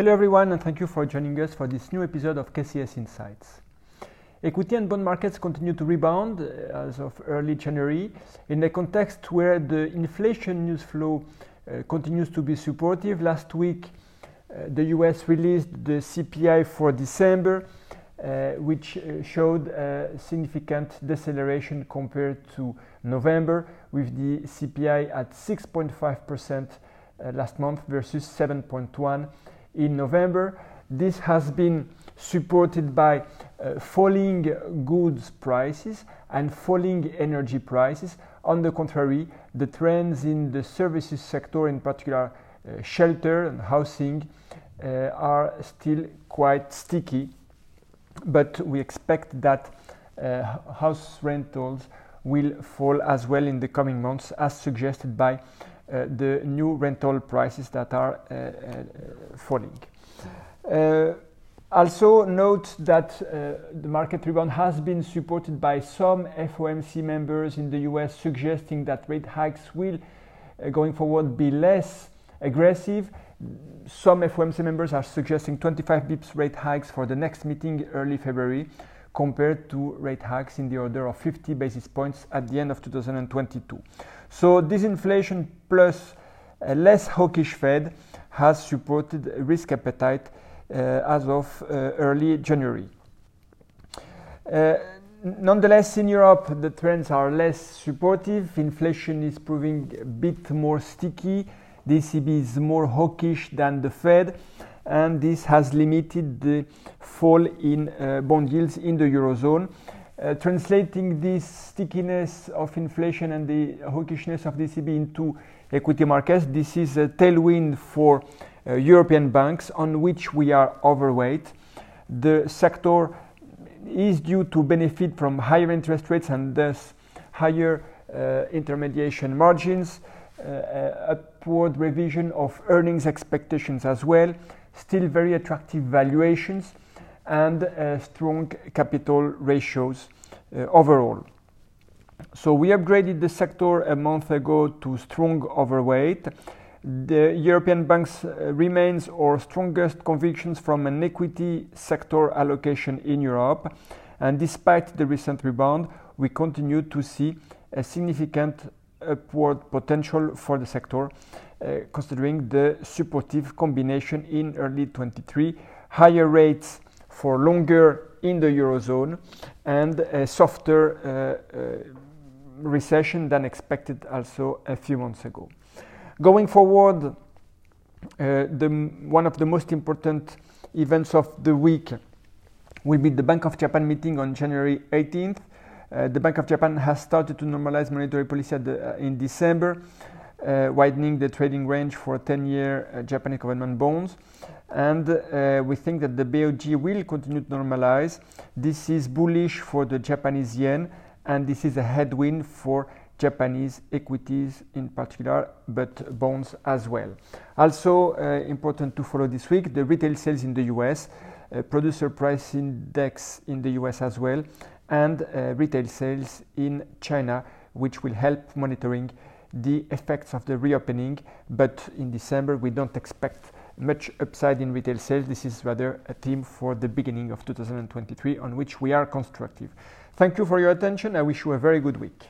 Hello everyone and thank you for joining us for this new episode of KCS Insights. Equity and bond markets continue to rebound uh, as of early January in a context where the inflation news flow uh, continues to be supportive. Last week, uh, the US released the CPI for December, uh, which uh, showed a significant deceleration compared to November, with the CPI at 6.5% uh, last month versus 7.1 in November. This has been supported by uh, falling goods prices and falling energy prices. On the contrary, the trends in the services sector, in particular uh, shelter and housing, uh, are still quite sticky. But we expect that uh, house rentals will fall as well in the coming months, as suggested by uh, the new rental prices that are uh, uh, falling. Also note that uh, the market rebound has been supported by some FOMC members in the US suggesting that rate hikes will uh, going forward be less aggressive. Some FOMC members are suggesting 25 bips rate hikes for the next meeting early February compared to rate hikes in the order of 50 basis points at the end of 2022. So disinflation plus a less hawkish Fed has supported risk appetite uh, as of uh, early January. Uh, nonetheless, in Europe, the trends are less supportive. Inflation is proving a bit more sticky. The ECB is more hawkish than the Fed, and this has limited the fall in uh, bond yields in the Eurozone. Uh, translating this stickiness of inflation and the hawkishness of the ECB into equity markets, this is a tailwind for uh, European banks on which we are overweight. The sector is due to benefit from higher interest rates and thus higher uh, intermediation margins, uh, upward revision of earnings expectations as well, still very attractive valuations, and uh, strong capital ratios uh, overall. So we upgraded the sector a month ago to strong overweight. The European banks uh, remains our strongest convictions from an equity sector allocation in Europe. And despite the recent rebound, we continue to see a significant upward potential for the sector, uh, considering the supportive combination in early 23, higher rates for longer in the Eurozone, and a softer uh, uh, recession than expected also a few months ago. Going forward, the, one of the most important events of the week will be the Bank of Japan meeting on January 18th. Uh, the Bank of Japan has started to normalize monetary policy the, uh, in December, uh, widening the trading range for 10 year uh, Japanese government bonds. And uh, we think that the BOJ will continue to normalize. This is bullish for the Japanese yen, and this is a headwind for Japanese equities in particular, but bonds as well. Also important to follow this week, the retail sales in the US, uh, producer price index in the US as well, and uh, retail sales in China, which will help monitoring the effects of the reopening. But in December, we don't expect much upside in retail sales. This is rather a theme for the beginning of 2023 on which we are constructive. Thank you for your attention. I wish you a very good week.